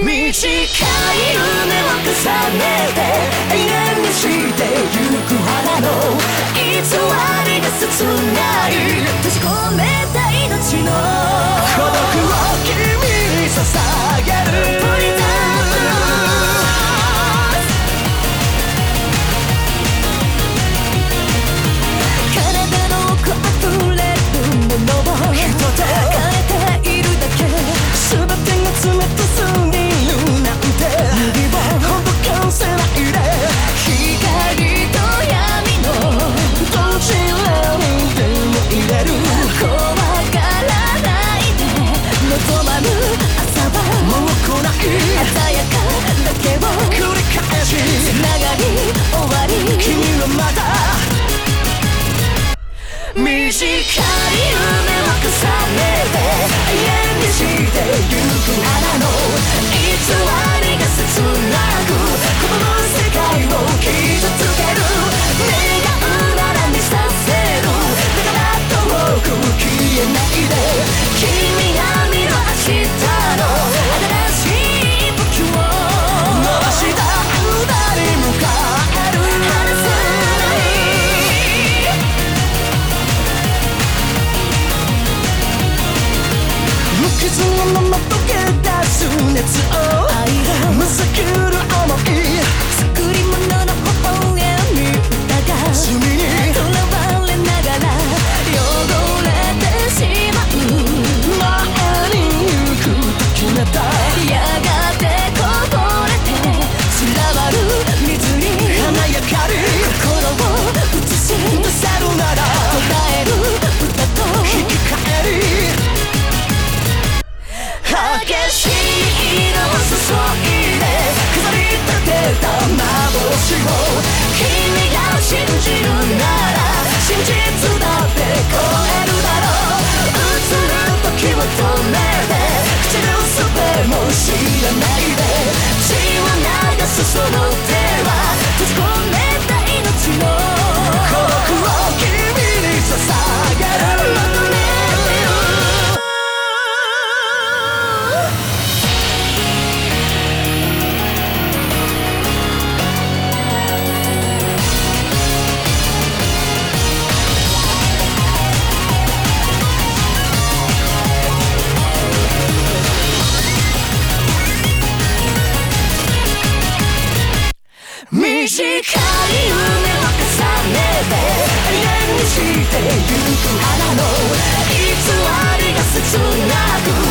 短い夢を重ねて永遠にしてゆく花の偽り。夢重ねて永遠にしてゆく花のいつも傷をもっとけ出す熱を信じるな光胸を重ねて永遠にしてゆく花の偽りが切なく